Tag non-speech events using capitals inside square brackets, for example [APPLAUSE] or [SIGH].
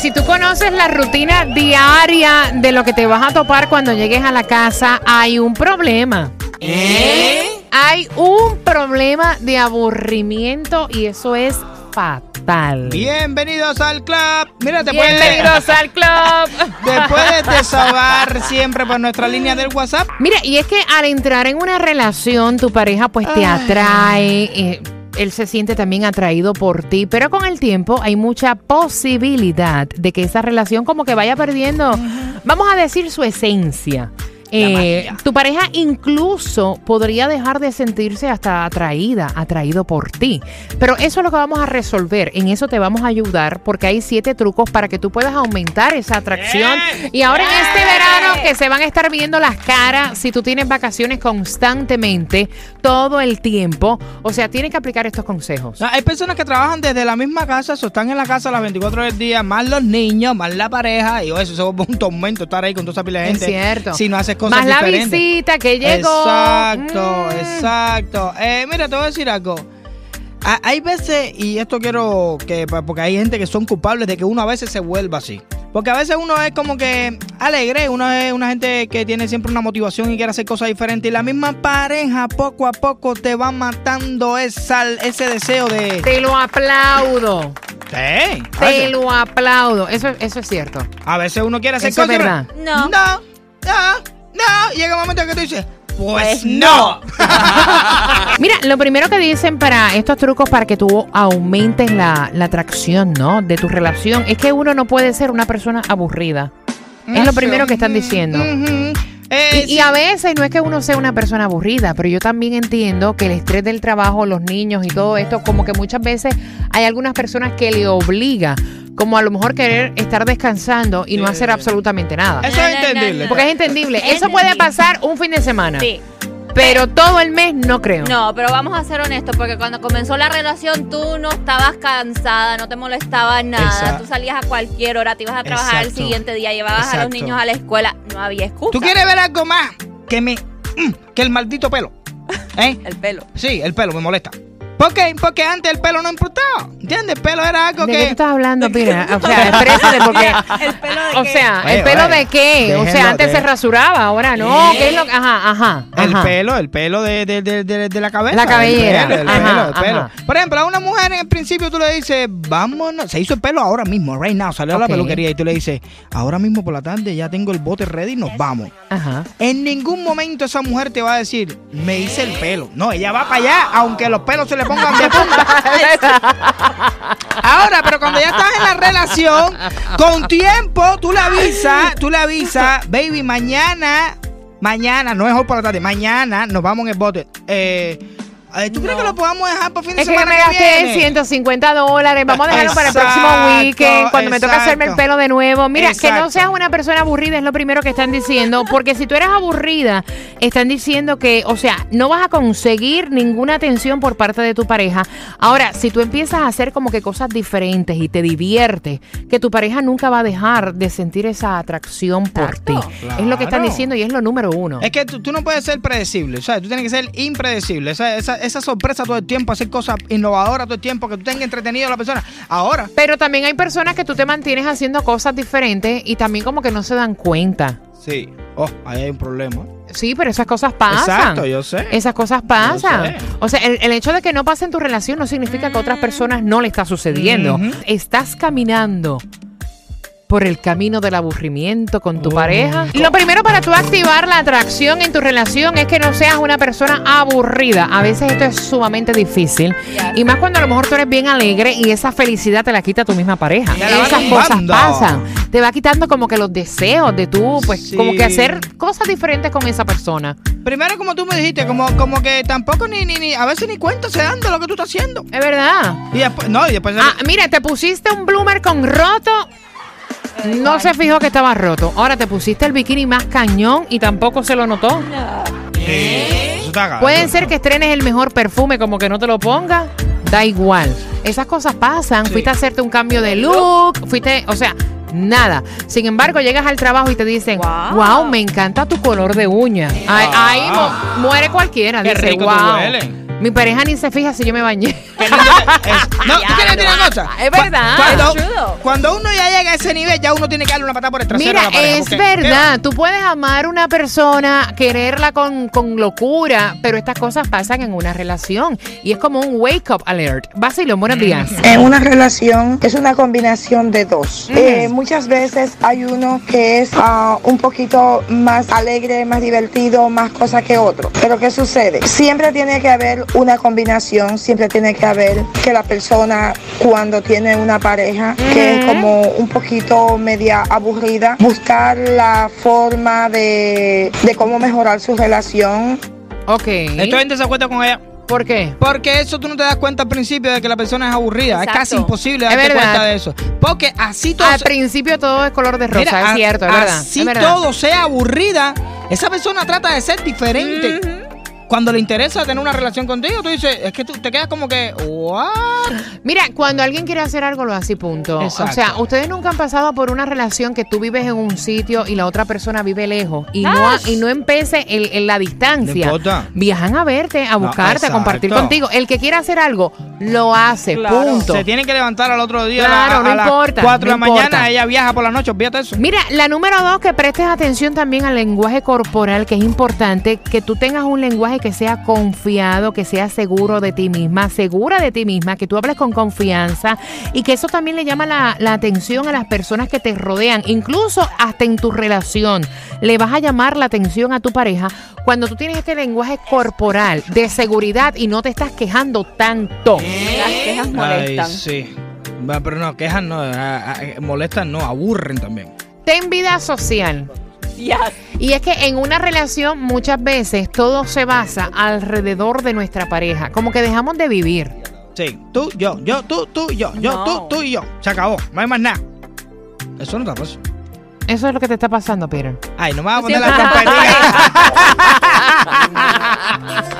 Si tú conoces la rutina diaria de lo que te vas a topar cuando llegues a la casa, hay un problema. Hay un problema de aburrimiento y eso es fatal. Bienvenidos al club. Mira, te puedes, Bienvenidos al club. [LAUGHS] te puedes desahogar siempre por nuestra línea del WhatsApp. Mira, y es que al entrar en una relación, tu pareja pues te atrae, eh, él se siente también atraído por ti, pero con el tiempo hay mucha posibilidad de que esa relación como que vaya perdiendo, vamos a decir, su esencia. Eh, tu pareja incluso podría dejar de sentirse hasta atraída, atraído por ti. Pero eso es lo que vamos a resolver. En eso te vamos a ayudar porque hay siete trucos para que tú puedas aumentar esa atracción. Y ahora en este verano que se van a estar viendo las caras si tú tienes vacaciones constantemente, todo el tiempo. O sea, tienes que aplicar estos consejos. Hay personas que trabajan desde la misma casa, o están en la casa las 24 del día, más los niños, más la pareja, y eso, eso es un [LAUGHS] tormento estar ahí con toda esa pila de Es gente. cierto. Si no haces cosas Más la visita que llegó. Exacto, Mm. exacto. Eh, mira, te voy a decir algo. Ha- Hay veces, y esto quiero que, porque hay gente que son culpables de que uno a veces se vuelva así. Porque a veces uno es como que alegre, uno es una gente que tiene siempre una motivación y quiere hacer cosas diferentes. Y la misma pareja poco a poco te va matando esa, ese deseo de... Te lo aplaudo. Sí, Te lo aplaudo. Eso, eso es cierto. A veces uno quiere hacer Eso es cosas. verdad. No. No, no, no. Llega un momento que tú dices, pues no. [LAUGHS] Mira, lo primero que dicen para estos trucos para que tú aumentes la, la atracción, ¿no? De tu relación es que uno no puede ser una persona aburrida. Es lo primero que están diciendo. Ujú. Eh, Y, y a veces no es que uno sea una persona aburrida, pero yo también entiendo que el estrés del trabajo, los niños y todo esto, como que muchas veces hay algunas personas que le obliga, como a lo mejor querer estar descansando y no Sí. hacer absolutamente nada. Eso es entendible. Porque es entendible. Es Eso puede pasar un fin de semana. Sí. Pero todo el mes no creo. No, pero vamos a ser honestos, porque cuando comenzó la relación tú no estabas cansada, no te molestaba nada, Exacto. tú salías a cualquier hora, te ibas a trabajar Exacto. el siguiente día, llevabas a los niños a la escuela, no había excusa. ¿Tú quieres ver algo más que mi mm, que el maldito pelo? [LAUGHS] ¿Eh? El pelo. Sí, el pelo me molesta. ¿Por qué? Porque antes el pelo no importaba. ¿Entiendes? El pelo era algo ¿De que. qué tú estás hablando, [LAUGHS] Pira? O sea, exprésate porque... [LAUGHS] ¿El pelo de O qué? sea, Oye, ¿el pelo oye, de qué? O sea, antes de- se rasuraba, ahora no. ¿Qué es lo que...? Ajá, ajá, El ajá. pelo, el pelo de, de, de, de- de la cabeza. La cabellera. El pelo, el Ajá, pelo, el pelo. ajá. Por ejemplo, a una mujer en el principio tú le dices, vámonos. Se hizo el pelo ahora mismo, right now. Salió a la peluquería y tú le dices, ahora mismo por la tarde ya tengo el bote ready y nos vamos. Ajá. En ningún momento esa mujer te va a decir, me hice el pelo. No, ella va para allá, aunque los pelos se le pongan. [LAUGHS] Ahora, pero cuando ya estás en la relación, con tiempo, tú le avisas, tú le avisas, baby, mañana, mañana, no es hoy por la tarde, mañana nos vamos en el bote. Eh, eh, ¿Tú crees que lo podamos dejar por fin de Es semana me que gasté viene? 150 dólares. Vamos a dejarlo para el próximo weekend, cuando me toca hacerme el pelo de nuevo. Mira, que no seas una persona aburrida es lo primero que están diciendo. Porque si tú eres aburrida, están diciendo que, o sea, no vas a conseguir ninguna atención por parte de tu pareja. Ahora, si tú empiezas a hacer como que cosas diferentes y te diviertes, que tu pareja nunca va a dejar de sentir esa atracción por ti. Es lo que están diciendo y es lo número uno. Es que tú, tú no puedes ser predecible, o sea, tú tienes que ser impredecible. Esa, esa, esa sorpresa todo el tiempo, hacer cosas innovadoras todo el tiempo, que tú tengas entretenido a la persona. Ahora, Pero también hay personas que tú te mantienes haciendo cosas diferentes y también como que no se dan cuenta. sí, oh, ahí hay un problema. Sí, pero esas cosas pasan. Exacto, yo sé. Esas cosas pasan. O sea, el, el hecho de que no pase en tu relación no significa que a otras personas no le está sucediendo. Estás caminando por el camino del aburrimiento con tu Oh. pareja? Lo primero para tú activar la atracción en tu relación es que no seas una persona aburrida. A veces esto es sumamente difícil. Y más cuando a lo mejor tú eres bien alegre y esa felicidad te la quita tu misma pareja. Esas cosas pasan. Te va quitando como que los deseos de tú, pues Sí. como que hacer cosas diferentes con esa persona. Primero, como tú me dijiste, como, como que tampoco ni, ni, ni, a veces ni cuenta se dan de lo que tú estás haciendo. Es verdad. Y después, no, y después... Ah, mira, te pusiste un bloomer con roto. No se fijó que estaba roto. Ahora te pusiste el bikini más cañón y tampoco se lo notó. Sí, eso está gato. Pueden ser que estrenes el mejor perfume como que no te lo pongas. Da igual. Esas cosas pasan. Sí. Fuiste a hacerte un cambio de look. Fuiste, o sea, nada. Sin embargo, llegas al trabajo y te dicen, wow, Wow. me encanta tu color de uña. Ahí, ahí mu- muere cualquiera. Qué Dice, rico wow. hueles". Mi pareja ni se fija si yo me bañé. Qué lindo te- es- no, ¿tú quieres decir una cosa? Es verdad. Cuando, Es cuando uno ya llega a ese nivel, ya uno tiene que darle una patada por el trasero Mira, a la pareja. es verdad, tú puedes amar una persona, quererla con, con locura, pero estas cosas pasan en una relación y es como un wake up alert. Basilio, buenos días. En una relación es una combinación de dos. Eh, muchas veces hay uno que es ah, un poquito más alegre, más divertido, más cosa que otro. Pero ¿qué sucede? Siempre tiene que haber una combinación, siempre tiene que haber que la persona cuando tiene una pareja que es como un poquito media aburrida, buscar la forma de, de cómo mejorar su relación. Ok. Estoy en desacuerdo con ella. ¿Por qué? Porque eso tú no te das cuenta al principio de que la persona es aburrida. Exacto. Es casi imposible darte cuenta de eso. Porque así todo. Al se- principio todo es color de rosa, Mira, es a- cierto, es verdad. Así es verdad. todo sea aburrida, esa persona trata de ser diferente. Cuando le interesa tener una relación contigo, tú dices, es que tú te quedas como que, ¿what? Mira, cuando alguien quiere hacer algo, lo hace y punto. Exacto. O sea, ustedes nunca han pasado por una relación que tú vives en un sitio y la otra persona vive lejos y no, ha- y no empece el- en la distancia. No importa. Viajan a verte, a buscarte, a compartir exacto. contigo. El que quiera hacer algo, lo hace, Claro. punto. Se tiene que levantar al otro día Claro, a, la- no las importa, 4 de no la mañana, importa. ella viaja por la noche, olvídate eso. Mira, la número dos, que prestes atención también al lenguaje corporal, que es importante, que tú tengas un lenguaje que sea confiado, que sea seguro de ti misma, segura de ti misma, que tú hables con confianza y que eso también le llama la, la atención a las personas que te rodean, incluso hasta en tu relación. Le vas a llamar la atención a tu pareja cuando tú tienes este lenguaje corporal de seguridad y no te estás quejando tanto. Las quejas molestan. Ay, sí. Pero no, quejan no, molestan no, aburren también. Ten vida social. Yes. Y es que en una relación muchas veces todo se basa alrededor de nuestra pareja, como que dejamos de vivir. Sí, tú, yo, yo, tú, tú, yo, yo, No. tú, tú y yo. Se acabó, no hay más nada. Eso no está fácil. Eso es lo que te está pasando, Peter. Ay, no me vas a poner la trompería. [LAUGHS] [LAUGHS]